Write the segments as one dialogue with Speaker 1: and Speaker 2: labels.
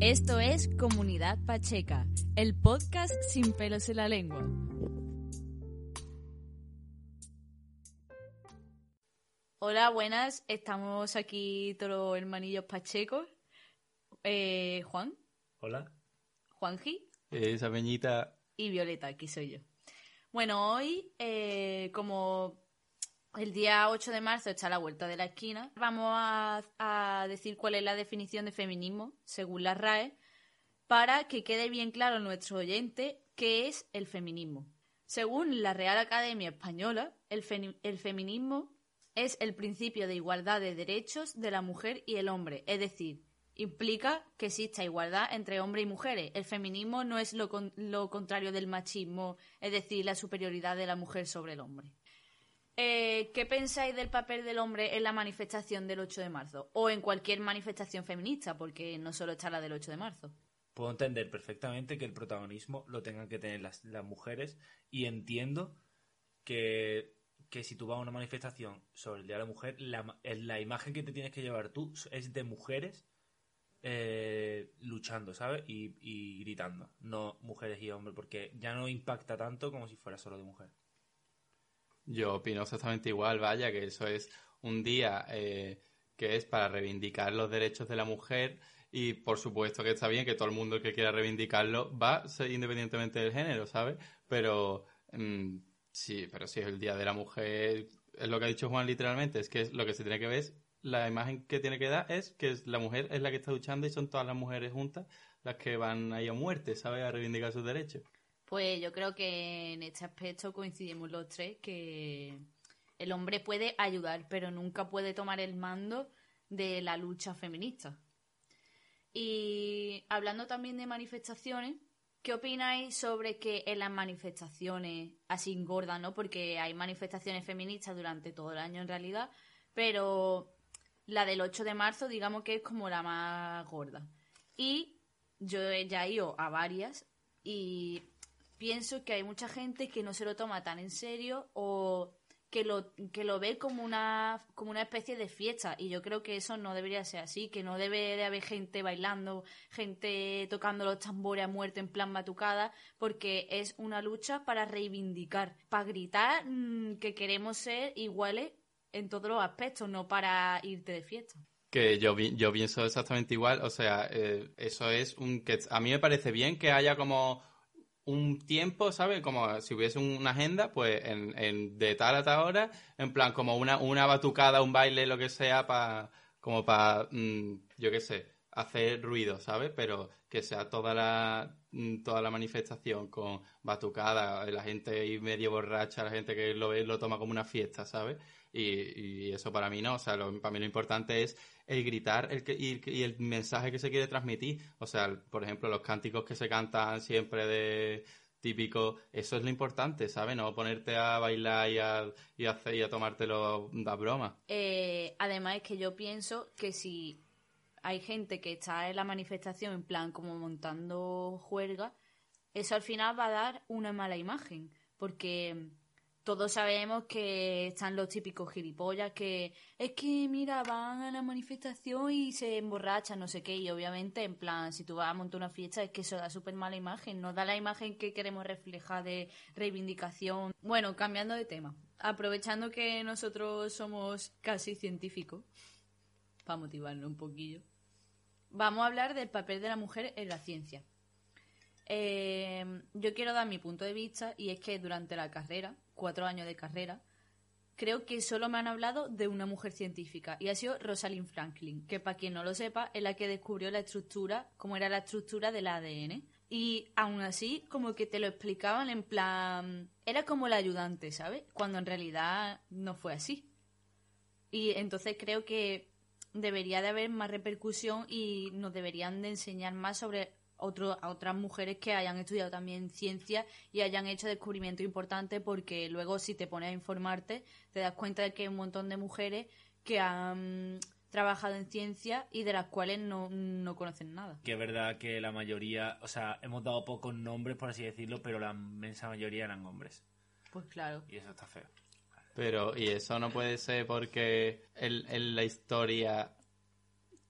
Speaker 1: Esto es Comunidad Pacheca, el podcast sin pelos en la lengua. Hola, buenas. Estamos aquí todos los hermanillos pachecos. Eh, Juan,
Speaker 2: Hola.
Speaker 1: Juanji
Speaker 2: Esa peñita.
Speaker 1: y Violeta, aquí soy yo. Bueno, hoy, eh, como el día 8 de marzo está a la vuelta de la esquina, vamos a, decir cuál es la definición de feminismo, según la RAE, para que quede bien claro a nuestro oyente qué es el feminismo. Según la Real Academia Española, el, el feminismo es el principio de igualdad de derechos de la mujer y el hombre, es decir, implica que exista igualdad entre hombres y mujeres. El feminismo no es lo, con- lo contrario del machismo, es decir, la superioridad de la mujer sobre el hombre. Eh, ¿Qué pensáis del papel del hombre en la manifestación del 8 de marzo? O en cualquier manifestación feminista, porque no solo está la del 8 de marzo.
Speaker 2: Puedo entender perfectamente que el protagonismo lo tengan que tener las, mujeres y entiendo que, que si tú vas a una manifestación sobre el Día de la Mujer, la, la imagen que te tienes que llevar tú es de mujeres eh, luchando, ¿sabes? Y, y gritando, no mujeres y hombres, porque ya no impacta tanto como si fuera solo de mujer.
Speaker 3: Yo opino exactamente igual, vaya, que eso es un día eh, que es para reivindicar los derechos de la mujer y por supuesto que está bien que todo el mundo que quiera reivindicarlo va independientemente del género, ¿sabes? Pero mm, sí, pero si es el día de la mujer, es lo que ha dicho Juan literalmente, es que lo que se tiene que ver la imagen que tiene que dar es que la mujer es la que está luchando y son todas las mujeres juntas las que van ahí a muerte, ¿sabes? A reivindicar sus derechos.
Speaker 1: Pues yo creo que en este aspecto coincidimos los tres, que el hombre puede ayudar, pero nunca puede tomar el mando de la lucha feminista. Y hablando también de manifestaciones, ¿qué opináis sobre que en las manifestaciones así engordan, ¿no? Porque hay manifestaciones feministas durante todo el año en realidad, pero la del 8 de marzo digamos que es como la más gorda. Y yo he ya ido a varias y pienso que hay mucha gente que no se lo toma tan en serio o que lo, que lo ve como una, como una especie de fiesta. Y yo creo que eso no debería ser así, que no debe de haber gente bailando, gente tocando los tambores a muerte en plan batucada, porque es una lucha para reivindicar, para gritar mm, que queremos ser iguales en todos los aspectos, no para irte de fiesta.
Speaker 3: Que yo, yo pienso exactamente igual, o sea, eh, eso es un que a mí me parece bien que haya como un tiempo, ¿sabes? Como si hubiese una agenda, pues en, en de tal a tal hora, en plan como una, una batucada, un baile, lo que sea, para como para, yo qué sé, hacer ruido, ¿sabes? Pero que sea toda la mm, toda la manifestación con batucada, la gente ahí medio borracha, la gente que lo ve lo toma como una fiesta, ¿sabes? Y, eso para mí no, o sea, para mí lo importante es el gritar el que, y, y el mensaje que se quiere transmitir. O sea, por ejemplo, los cánticos que se cantan siempre de típico, eso es lo importante, ¿sabes? No ponerte a bailar y a, y a, hacer, y a tomártelo a broma.
Speaker 1: Eh, además es que yo pienso que si hay gente que está en la manifestación en plan como montando juerga, eso al final va a dar una mala imagen, porque todos sabemos que están los típicos gilipollas que es que mira, van a la manifestación y se emborrachan, no sé qué, y obviamente en plan, si tú vas a montar una fiesta es que eso da súper mala imagen, no da la imagen que queremos reflejar de reivindicación. Bueno, cambiando de tema, aprovechando que nosotros somos casi científicos, para motivarnos un poquillo, vamos a hablar del papel de la mujer en la ciencia. Eh, yo quiero dar mi punto de vista y es que durante la carrera, cuatro años de carrera, creo que solo me han hablado de una mujer científica y ha sido Rosalind Franklin, que para quien no lo sepa es la que descubrió la estructura, cómo era la estructura del ADN. Y aún así, como que te lo explicaban en plan, era como la ayudante, ¿sabes? Cuando en realidad no fue así. Y entonces creo que debería de haber más repercusión y nos deberían de enseñar más sobre otro, a otras mujeres que hayan estudiado también ciencia y hayan hecho descubrimientos importantes porque luego si te pones a informarte te das cuenta de que hay un montón de mujeres que han trabajado en ciencia y de las cuales no, no conocen nada.
Speaker 2: Que es verdad que la mayoría, o sea, hemos dado pocos nombres, por así decirlo, pero la inmensa mayoría eran hombres.
Speaker 1: Pues claro.
Speaker 2: Y eso está feo.
Speaker 3: Pero, y eso no puede ser porque en, en la historia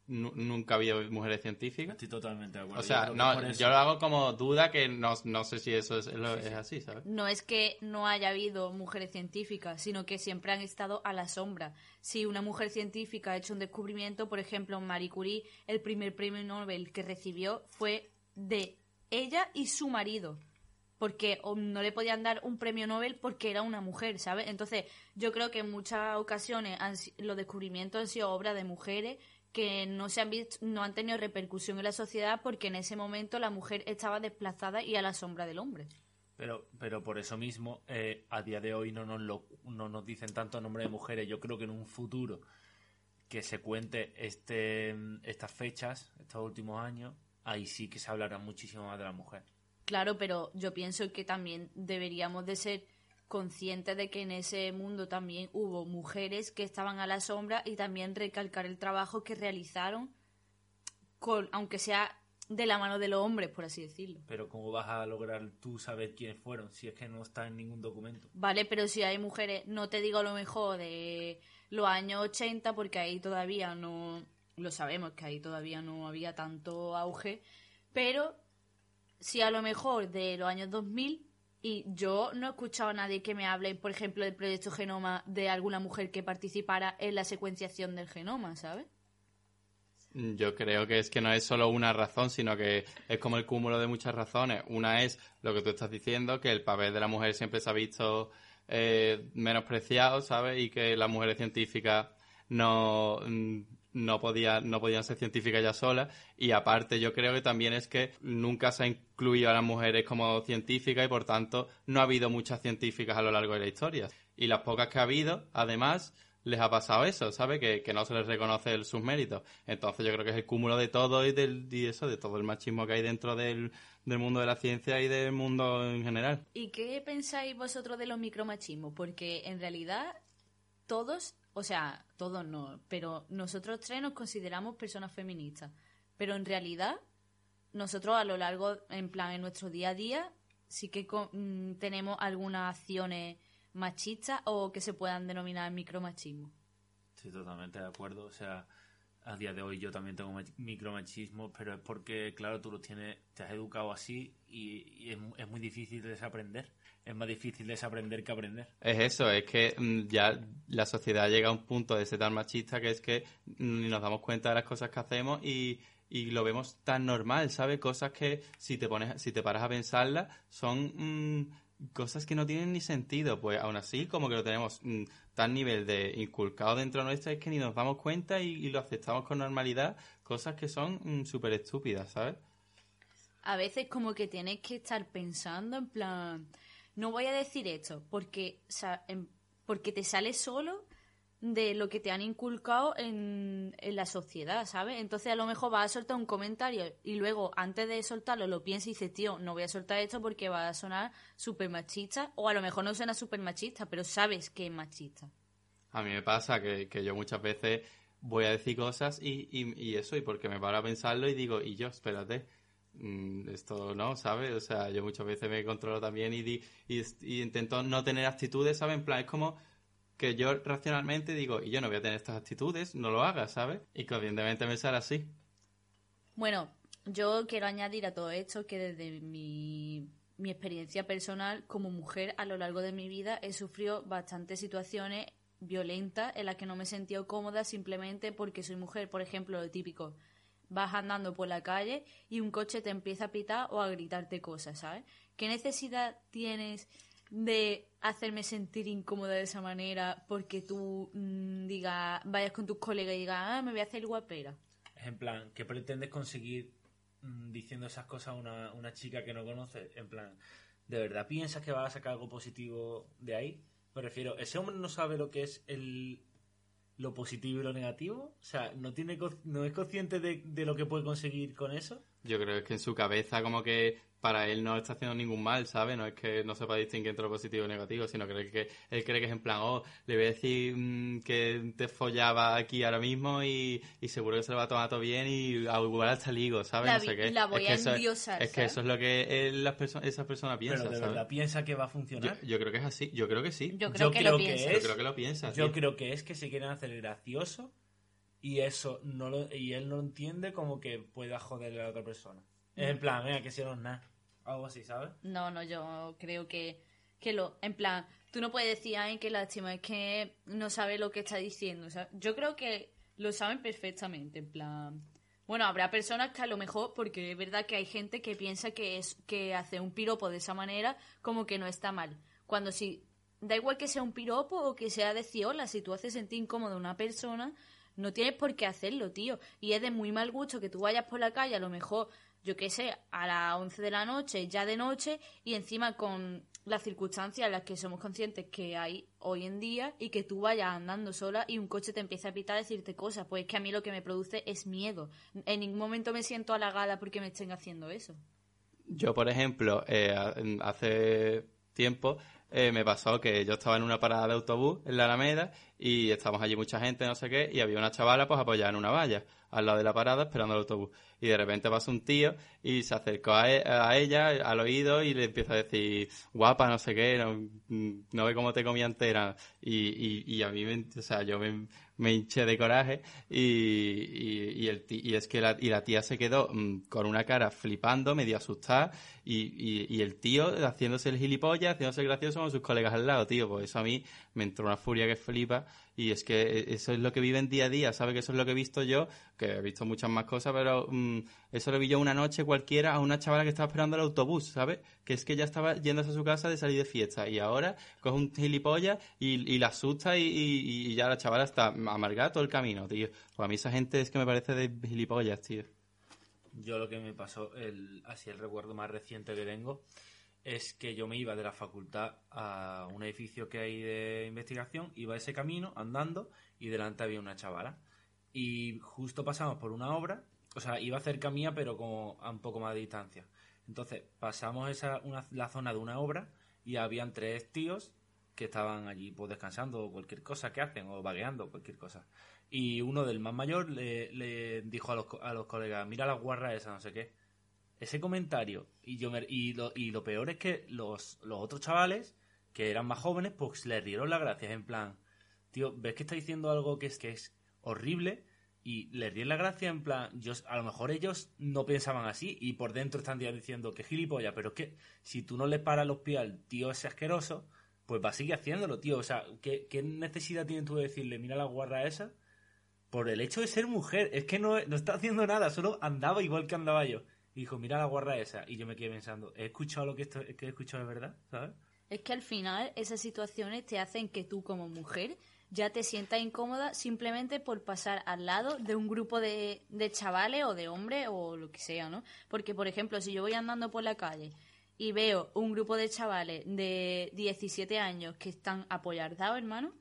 Speaker 3: nu- nunca ha habido mujeres científicas.
Speaker 2: Estoy totalmente de acuerdo.
Speaker 3: O sea,
Speaker 2: que
Speaker 3: no, yo lo hago como duda que no, no sé si eso es, lo- es así, ¿sabes?
Speaker 1: No es que no haya habido mujeres científicas, sino que siempre han estado a la sombra. Si una mujer científica ha hecho un descubrimiento, por ejemplo, Marie Curie, el primer premio Nobel que recibió fue de ella y su marido. Porque no le podían dar un premio Nobel porque era una mujer, ¿sabes? Entonces, yo creo que en muchas ocasiones han los descubrimientos han sido obra de mujeres que no se han visto, no han tenido repercusión en la sociedad porque en ese momento la mujer estaba desplazada y a la sombra del hombre.
Speaker 2: Pero, pero por eso mismo, eh, a día de hoy no nos, lo, no nos dicen tanto nombre de mujeres. Yo creo que en un futuro que se cuente este, estas fechas, estos últimos años, ahí sí que se hablará muchísimo más de la mujer.
Speaker 1: Claro, pero yo pienso que también deberíamos de ser conscientes de que en ese mundo también hubo mujeres que estaban a la sombra y también recalcar el trabajo que realizaron, con, aunque sea de la mano de los hombres, por así decirlo.
Speaker 2: Pero ¿cómo vas a lograr tú saber quiénes fueron si es que no está en ningún documento?
Speaker 1: Vale, pero si hay mujeres, no te digo a lo mejor de los años 80, porque ahí todavía no, lo sabemos que ahí todavía no había tanto auge, pero si a lo mejor de los años 2000, y yo no he escuchado a nadie que me hable, por ejemplo, del proyecto Genoma de alguna mujer que participara en la secuenciación del genoma, ¿sabes?
Speaker 3: Yo creo que es que no es solo una razón, sino que es como el cúmulo de muchas razones. Una es lo que tú estás diciendo, que el papel de la mujer siempre se ha visto eh, menospreciado, ¿sabes? Y que las mujeres científicas no, mm, no, podía, no podían ser científicas ya solas. Y aparte yo creo que también es que nunca se ha incluido a las mujeres como científicas y por tanto no ha habido muchas científicas a lo largo de la historia. Y las pocas que ha habido, además, les ha pasado eso, ¿sabe? Que, que no se les reconoce el- sus méritos. Entonces yo creo que es el cúmulo de todo y, del, y eso, de todo el machismo que hay dentro del, del mundo de la ciencia y del mundo en general.
Speaker 1: ¿Y qué pensáis vosotros de los micromachismos? Porque en realidad todos, o sea, todos no, pero nosotros tres nos consideramos personas feministas. Pero en realidad, nosotros a lo largo, en plan, en nuestro día a día, sí que mm, tenemos algunas acciones machistas o que se puedan denominar micromachismo.
Speaker 2: Estoy totalmente de acuerdo. O sea, a día de hoy yo también tengo mach- micromachismo, pero es porque, claro, tú los tienes, te has educado así y, y es, es muy difícil desaprender. Es más difícil desaprender que aprender.
Speaker 3: Es eso, es que mm, ya la sociedad llega a un punto de ser tan machista que es que mm, ni nos damos cuenta de las cosas que hacemos y, y lo vemos tan normal, ¿sabes? Cosas que si te pones, si te paras a pensarlas, son mm, cosas que no tienen ni sentido. Pues aún así, como que lo tenemos mm, tan nivel de inculcado dentro nuestro, es que ni nos damos cuenta y, y lo aceptamos con normalidad, cosas que son mm, súper estúpidas, ¿sabes?
Speaker 1: a veces como que tienes que estar pensando en plan, no voy a decir esto porque, porque te sale solo de lo que te han inculcado en, en la sociedad, ¿sabes? Entonces a lo mejor vas a soltar un comentario y luego antes de soltarlo lo piensas y dices, tío, no voy a soltar esto porque va a sonar súper machista o a lo mejor no suena súper machista, pero sabes que es machista.
Speaker 3: A mí me pasa que, que yo muchas veces voy a decir cosas y, y, y eso, y porque me paro a pensarlo y digo, y yo, espérate, esto no, ¿sabes? O sea, yo muchas veces me controlo también y, di- y, y intento no tener actitudes, ¿sabes? En plan, es como que yo racionalmente digo, y yo no voy a tener estas actitudes, no lo hagas, ¿sabes? Y conscientemente me sale así.
Speaker 1: Bueno, yo quiero añadir a todo esto que desde mi, mi experiencia personal como mujer a lo largo de mi vida he sufrido bastantes situaciones violentas en las que no me he sentido cómoda simplemente porque soy mujer. Por ejemplo, lo típico, vas andando por la calle y un coche te empieza a pitar o a gritarte cosas, ¿sabes? ¿Qué necesidad tienes de hacerme sentir incómoda de esa manera porque tú mm, digas, vayas con tus colegas y digas, ah, me voy a hacer guapera?
Speaker 2: En plan, ¿qué pretendes conseguir mm, diciendo esas cosas a una, una chica que no conoces? En plan, ¿de verdad piensas que vas a sacar algo positivo de ahí? Me refiero, ese hombre no sabe lo que es el, lo positivo y lo negativo? O sea, ¿no, tiene, no es consciente de, de lo que puede conseguir con eso?
Speaker 3: Yo creo que en su cabeza como que para él no está haciendo ningún mal, ¿sabes? No es que no sepa distinguir entre lo positivo y lo negativo, sino que, que él cree que es en plan, oh, le voy a decir mm, que te follaba aquí ahora mismo y, y seguro que se lo va a tomar todo bien y a igual hasta ligo, ¿sabes?
Speaker 1: La
Speaker 3: no sé qué.
Speaker 1: la voy
Speaker 3: es que
Speaker 1: a
Speaker 3: eso, es-
Speaker 1: endiosar,
Speaker 3: Es que
Speaker 1: ¿sabes?
Speaker 3: eso es lo que él- las perso- esa persona piensa,
Speaker 2: Pero de
Speaker 3: ¿sabes?
Speaker 2: verdad piensa que va a funcionar.
Speaker 3: yo creo que es así, yo creo que sí.
Speaker 1: Yo creo
Speaker 2: Yo
Speaker 1: que
Speaker 2: creo
Speaker 1: lo
Speaker 2: que
Speaker 1: piensa.
Speaker 3: Yo
Speaker 2: es-
Speaker 3: creo que lo piensa.
Speaker 2: Yo
Speaker 3: tío.
Speaker 2: creo que es que se quieren hacer gracioso y eso no lo, y él no entiende como que pueda joderle a la otra persona. Es en plan, venga, que si no es nada. Algo así, ¿sabes?
Speaker 1: No, no, yo creo que, que lo. En plan, tú no puedes decir, ay, qué lástima, es que no sabe lo que está diciendo. O sea, yo creo que lo saben perfectamente. En plan. Bueno, habrá personas que a lo mejor, porque es verdad que hay gente que piensa que es que hace un piropo de esa manera como que no está mal. Cuando si da igual que sea un piropo o que sea decir hola, si tú haces sentir incómodo a una persona, no tienes por qué hacerlo, tío. Y es de muy mal gusto que tú vayas por la calle, a lo mejor, yo qué sé, a las 11 de la noche, ya de noche, y encima con las circunstancias en las que somos conscientes que hay hoy en día y que tú vayas andando sola y un coche te empieza a pitar a decirte cosas. Pues es que a mí lo que me produce es miedo. En ningún momento me siento halagada porque me estén haciendo eso.
Speaker 3: Yo, por ejemplo, eh, hace tiempo eh, me pasó que yo estaba en una parada de autobús en la Alameda y estábamos allí mucha gente, no sé qué, y había una chavala pues apoyada en una valla al lado de la parada esperando el autobús. Y de repente pasó un tío y se acercó a, e- a ella al oído y le empieza a decir, guapa, no sé qué, no, mm, no ve cómo te comía entera. Y, y, y a mí, me, o sea, yo me, me hinché de coraje y, y, el ti- y es que la, y la tía se quedó mm, con una cara flipando, medio asustada y, el tío haciéndose el gilipollas, haciéndose gracioso con sus colegas al lado, tío. Pues eso a mí me entró una furia que flipa y es que eh, eso es lo que viven día a día, ¿sabe? Que eso es lo que he visto yo, que he visto muchas más cosas, pero mm, eso lo vi yo una noche cualquiera a una chavala que estaba esperando el autobús, ¿sabes? Que es que ya estaba yéndose a su casa de salir de fiesta y ahora coge un gilipollas y, la asusta y, y- y ya la chavala está amargada todo el camino, tío. Pues a mí esa gente es que me parece de gilipollas, tío.
Speaker 2: Yo lo que me pasó, el, así el recuerdo más reciente que tengo, es que yo me iba de la facultad a un edificio que hay de investigación, iba ese camino andando y delante había una chavala. Y justo pasamos por una obra, o sea, iba cerca mía pero como a un poco más de distancia. Entonces pasamos esa, una- la zona de una obra y habían tres tíos que estaban allí pues descansando o cualquier cosa que hacen o vagueando, cualquier cosa. Y uno del más mayor le, le dijo a los, a los colegas, mira la guarra esa, no sé qué. Ese comentario, y yo me- y, lo, y lo peor es que los, los otros chavales, que eran más jóvenes, pues le rieron las gracias, en plan, tío, ves que está diciendo algo que es que es horrible, y le ríen la gracia en plan, yo, a lo mejor ellos no pensaban así, y por dentro están diciendo que gilipollas, pero es que si tú no le paras los pies al tío ese asqueroso, pues va a seguir haciéndolo, tío. O sea, ¿qué, necesidad tienes tú de decirle, mira la guarra esa? Por el hecho de ser mujer. Es que no, no está haciendo nada, solo andaba igual que andaba yo. Y dijo, mira la guarra esa. Y yo me quedé pensando, ¿he escuchado lo que, esto, que he escuchado de verdad? ¿Sabes?
Speaker 1: Es que al final esas situaciones te hacen que tú como mujer ya te sientas incómoda simplemente por pasar al lado de un grupo de, de chavales o de hombres o lo que sea, ¿no? Porque, por ejemplo, si yo voy andando por la calle y veo un grupo de chavales de 17 años que están apoyardados, hermano,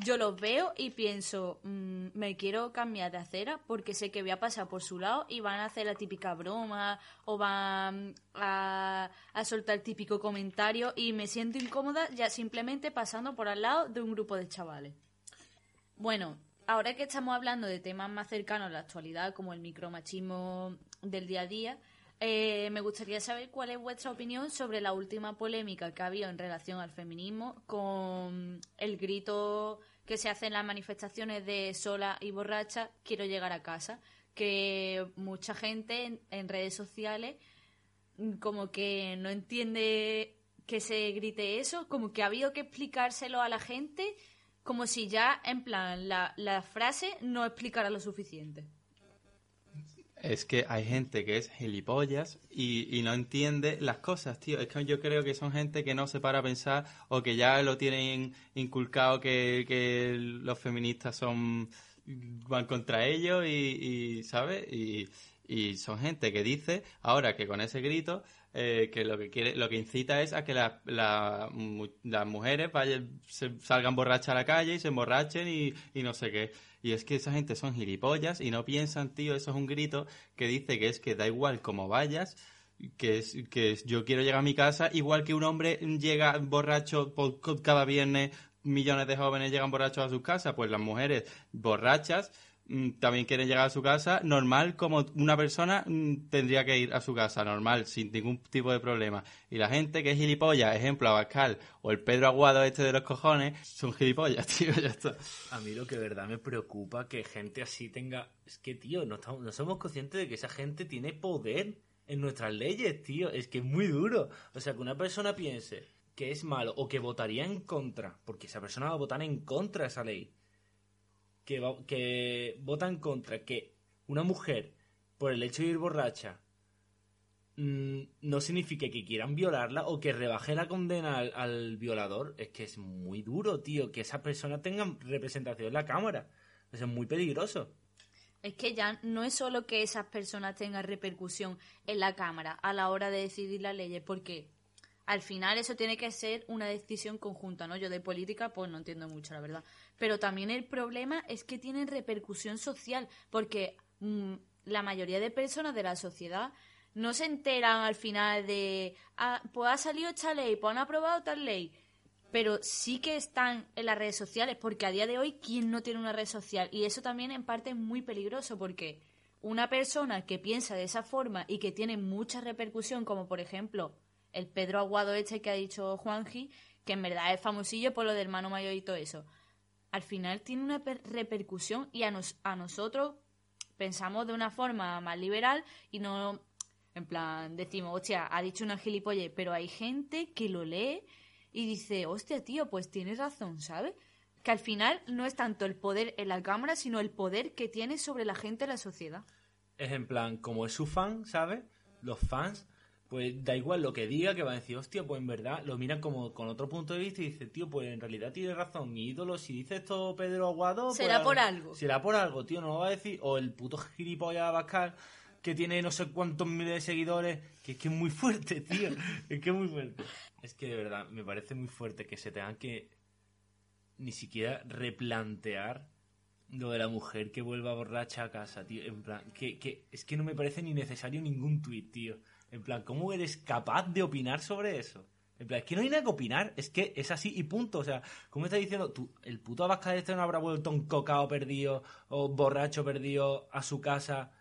Speaker 1: yo los veo y pienso, mm, me quiero cambiar de acera porque sé que voy a pasar por su lado y van a hacer la típica broma o van a, a soltar el típico comentario y me siento incómoda ya simplemente pasando por al lado de un grupo de chavales. Bueno, ahora que estamos hablando de temas más cercanos a la actualidad, como el micromachismo del día a día, eh, me gustaría saber cuál es vuestra opinión sobre la última polémica que ha habido en relación al feminismo con el grito que se hace en las manifestaciones de sola y borracha, quiero llegar a casa, que mucha gente en, en redes sociales como que no entiende que se grite eso, como que ha habido que explicárselo a la gente, como si ya, en plan, la, la frase no explicara lo suficiente.
Speaker 3: Es que hay gente que es gilipollas y, y no entiende las cosas, tío. Es que yo creo que son gente que no se para a pensar o que ya lo tienen inculcado que, que los feministas son van contra ellos y, y ¿sabes? Y, Y son gente que dice ahora que con ese grito eh, que lo que quiere, lo que incita es a que la- las mujeres vayan, se salgan borrachas a la calle y se emborrachen y, y no sé qué. Y es que esa gente son gilipollas y no piensan, tío, eso es un grito que dice que es que da igual cómo vayas, que es que es- yo quiero llegar a mi casa igual que un hombre llega borracho por- cada viernes millones de jóvenes llegan borrachos a sus casas pues las mujeres borrachas también quieren llegar a su casa normal como una persona mm, tendría que ir a su casa normal sin ningún tipo de problema y la gente que es gilipollas ejemplo Abascal o el Pedro Aguado este de los cojones son gilipollas tío ya está
Speaker 2: A mí lo que verdad me preocupa que gente así tenga. Es que, tío, no, estamos, no somos conscientes de que esa gente tiene poder en nuestras leyes, tío. Es que es muy duro. O sea, que una persona piense que es malo o que votaría en contra, porque esa persona va a votar en contra de esa ley. Que, va- que vota en contra que una mujer, por el hecho de ir borracha, mm, no signifique que quieran violarla o que rebaje la condena al, al violador. Es que es muy duro, tío, que esa persona tenga representación en la Cámara. Eso es muy peligroso.
Speaker 1: Es que ya no es solo que esas personas tengan repercusión en la Cámara a la hora de decidir las leyes, porque al final eso tiene que ser una decisión conjunta, ¿no? Yo de política pues no entiendo mucho, la verdad. Pero también el problema es que tienen repercusión social, porque mm, la mayoría de personas de la sociedad no se enteran al final de, ah, pues ha salido esta ley, pues han aprobado tal ley. Pero sí que están en las redes sociales, porque a día de hoy, ¿quién no tiene una red social? Y eso también en parte es muy peligroso, porque una persona que piensa de esa forma y que tiene mucha repercusión, como por ejemplo el Pedro Aguado este que ha dicho Juanji, que en verdad es famosillo por lo del hermano mayor y todo eso, al final tiene una per- repercusión y a, nos- a nosotros pensamos de una forma más liberal y no, en plan, decimos, hostia, ha dicho una gilipollez, pero hay gente que lo lee y dice, hostia, tío, pues tienes razón, ¿sabes? Que al final no es tanto el poder en la cámara, sino el poder que tiene sobre la gente en la sociedad.
Speaker 2: Es en plan, como es su fan, ¿sabes? Los fans, pues da igual lo que diga, que van a decir, hostia, pues en verdad lo miran como con otro punto de vista y dicen, tío, pues en realidad tiene razón, mi ídolo, si dice esto Pedro Aguado...
Speaker 1: Será
Speaker 2: pues,
Speaker 1: por algo.
Speaker 2: Será por algo, tío, no lo va a decir, o el puto gilipollas Abascal que tiene no sé cuántos miles de seguidores, que es que es muy fuerte, tío, es que es muy fuerte. Es que de verdad, me parece muy fuerte que se tengan que ni siquiera replantear lo de la mujer que vuelva borracha a casa, tío. En plan, que, que es que no me parece ni necesario ningún tuit, tío. En plan, ¿cómo eres capaz de opinar sobre eso? En plan, es que no hay nada que opinar, es que es así y punto. O sea, ¿cómo estás diciendo? Tú, el puto Abascal este no habrá vuelto un cocao perdido o borracho perdido a su casa.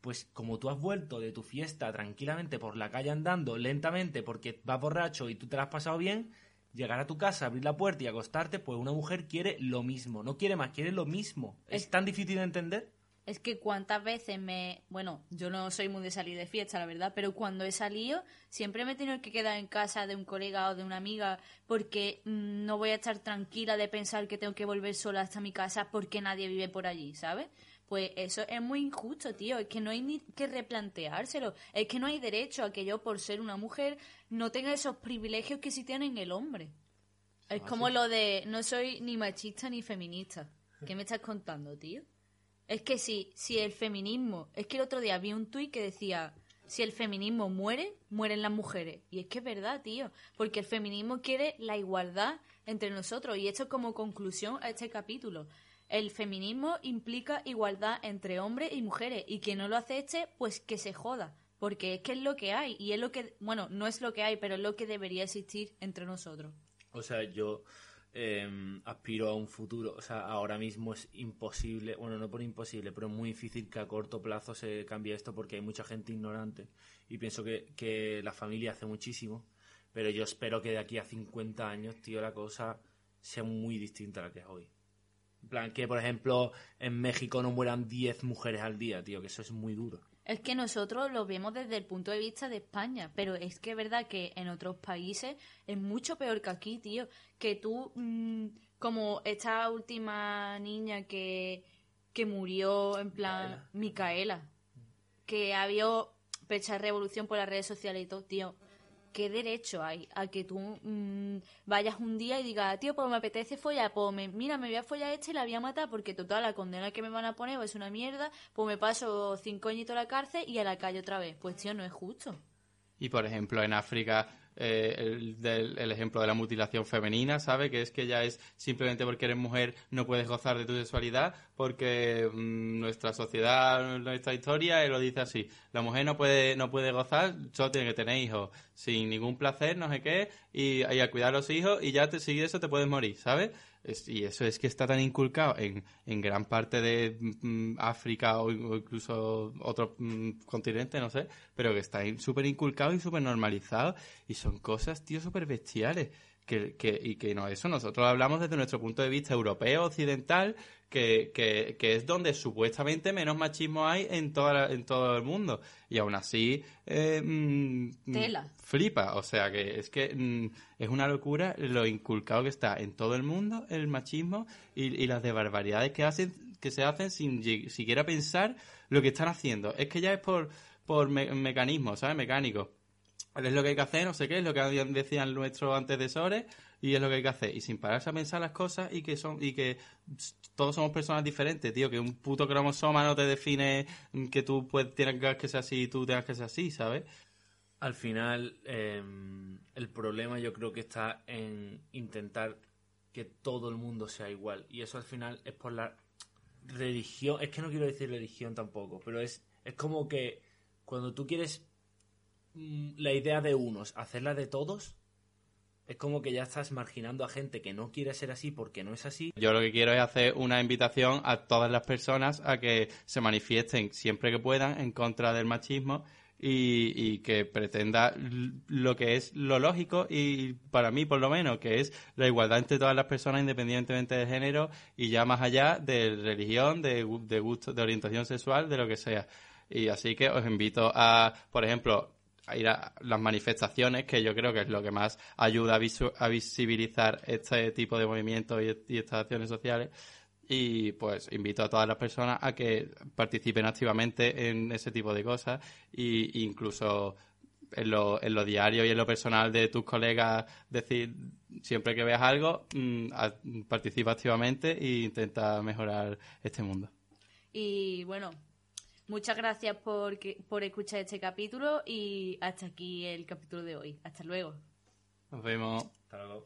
Speaker 2: Pues como tú has vuelto de tu fiesta tranquilamente por la calle andando lentamente porque vas borracho y tú te la has pasado bien, llegar a tu casa, abrir la puerta y acostarte, pues una mujer quiere lo mismo, no quiere más, quiere lo mismo. ¿Es,
Speaker 1: Es-
Speaker 2: tan difícil de entender?
Speaker 1: Es que cuántas veces me... Bueno, yo no soy muy de salir de fiesta, la verdad, pero cuando he salido siempre me he tenido que quedar en casa de un colega o de una amiga porque mm, no voy a estar tranquila de pensar que tengo que volver sola hasta mi casa porque nadie vive por allí, ¿sabes? Pues eso es muy injusto, tío. Es que no hay ni que replanteárselo. Es que no hay derecho a que yo, por ser una mujer, no tenga esos privilegios que sí tienen el hombre. Es como lo de no soy ni machista ni feminista. ¿Qué me estás contando, tío? Es que si, si el feminismo... Es que el otro día vi un tuit que decía, si el feminismo muere, mueren las mujeres. Y es que es verdad, tío. Porque el feminismo quiere la igualdad entre nosotros. Y esto es como conclusión a este capítulo. El feminismo implica igualdad entre hombres y mujeres. Y quien no lo acepte, pues que se joda. Porque es que es lo que hay. Y es lo que... Bueno, no es lo que hay, pero es lo que debería existir entre nosotros.
Speaker 2: O sea, yo eh, aspiro a un futuro. O sea, ahora mismo es imposible, bueno, no por imposible, pero es muy difícil que a corto plazo se cambie esto porque hay mucha gente ignorante. Y pienso que, que la familia hace muchísimo. Pero yo espero que de aquí a 50 años, tío, la cosa sea muy distinta a la que es hoy. En plan, que por ejemplo en México no mueran 10 mujeres al día, tío, que eso es muy duro.
Speaker 1: Es que nosotros lo vemos desde el punto de vista de España, pero es que es verdad que en otros países es mucho peor que aquí, tío. Que tú, mm, como esta última niña que, que murió, en plan, Micaela, que había pecha revolución por las redes sociales y todo, tío. ¿Qué derecho hay a que tú mm, vayas un día y digas, tío, pues me apetece follar, pues me- mira, me voy a follar este y la voy a matar porque total, la condena que me van a poner es una mierda, pues me paso cinco añitos a la cárcel y a la calle otra vez. Pues tío, no es justo.
Speaker 3: Y por ejemplo, en África, eh, el, del- el ejemplo de la mutilación femenina, ¿sabe? Que es que ya es simplemente porque eres mujer no puedes gozar de tu sexualidad, porque mm, nuestra sociedad, nuestra historia lo dice así. La mujer no puede, no puede gozar, solo tiene que tener hijos, sin ningún placer, no sé qué, y, y a cuidar a los hijos, y ya te, si eso te puedes morir, ¿sabes? Y eso es que está tan inculcado en, en gran parte de mm, África o, incluso otro mm, continente, no sé, pero que está súper inculcado y súper normalizado y son cosas, tío, súper bestiales. Que, que, y que no, eso nosotros hablamos desde nuestro punto de vista europeo, occidental, que, que, que es donde supuestamente menos machismo hay en, toda la- en todo el mundo. Y aún así, eh, mm, mm,
Speaker 1: Tela.
Speaker 3: flipa. O sea que es que mm, es una locura lo inculcado que está en todo el mundo el machismo y, y las de barbaridades que hacen que se hacen sin siquiera pensar lo que están haciendo. Es que ya es por, por me- mecanismo, ¿sabes? Mecánico. Es lo que hay que hacer, no sé qué, es lo que decían nuestros antecesores y es lo que hay que hacer. Y sin pararse a pensar las cosas y que son y que todos somos personas diferentes, tío. Que un puto cromosoma no te define que tú pues, tienes que ser así y tú tengas que ser así, ¿sabes?
Speaker 2: Al final, eh, el problema yo creo que está en intentar que todo el mundo sea igual. Y eso al final es por la religión. Es que no quiero decir religión tampoco, pero es, es como que cuando tú quieres la idea de unos, hacerla de todos, es como que ya estás marginando a gente que no quiere ser así porque no es así.
Speaker 3: Yo lo que quiero es hacer una invitación a todas las personas a que se manifiesten siempre que puedan en contra del machismo y, que pretenda lo que es lo lógico y para mí por lo menos que es la igualdad entre todas las personas independientemente de género y ya más allá de religión, de, de gusto, de orientación sexual, de lo que sea. Y así que os invito a, por ejemplo, ir a las manifestaciones, que yo creo que es lo que más ayuda a, visu- a visibilizar este tipo de movimientos y, y estas acciones sociales. Y pues invito a todas las personas a que participen activamente en ese tipo de cosas y incluso en lo, en lo diario y en lo personal de tus colegas decir siempre que veas algo mm, a- participa activamente e intenta mejorar este mundo.
Speaker 1: Y bueno, muchas gracias por, que- por escuchar este capítulo y hasta aquí el capítulo de hoy. Hasta luego.
Speaker 3: Nos vemos.
Speaker 2: Hasta luego.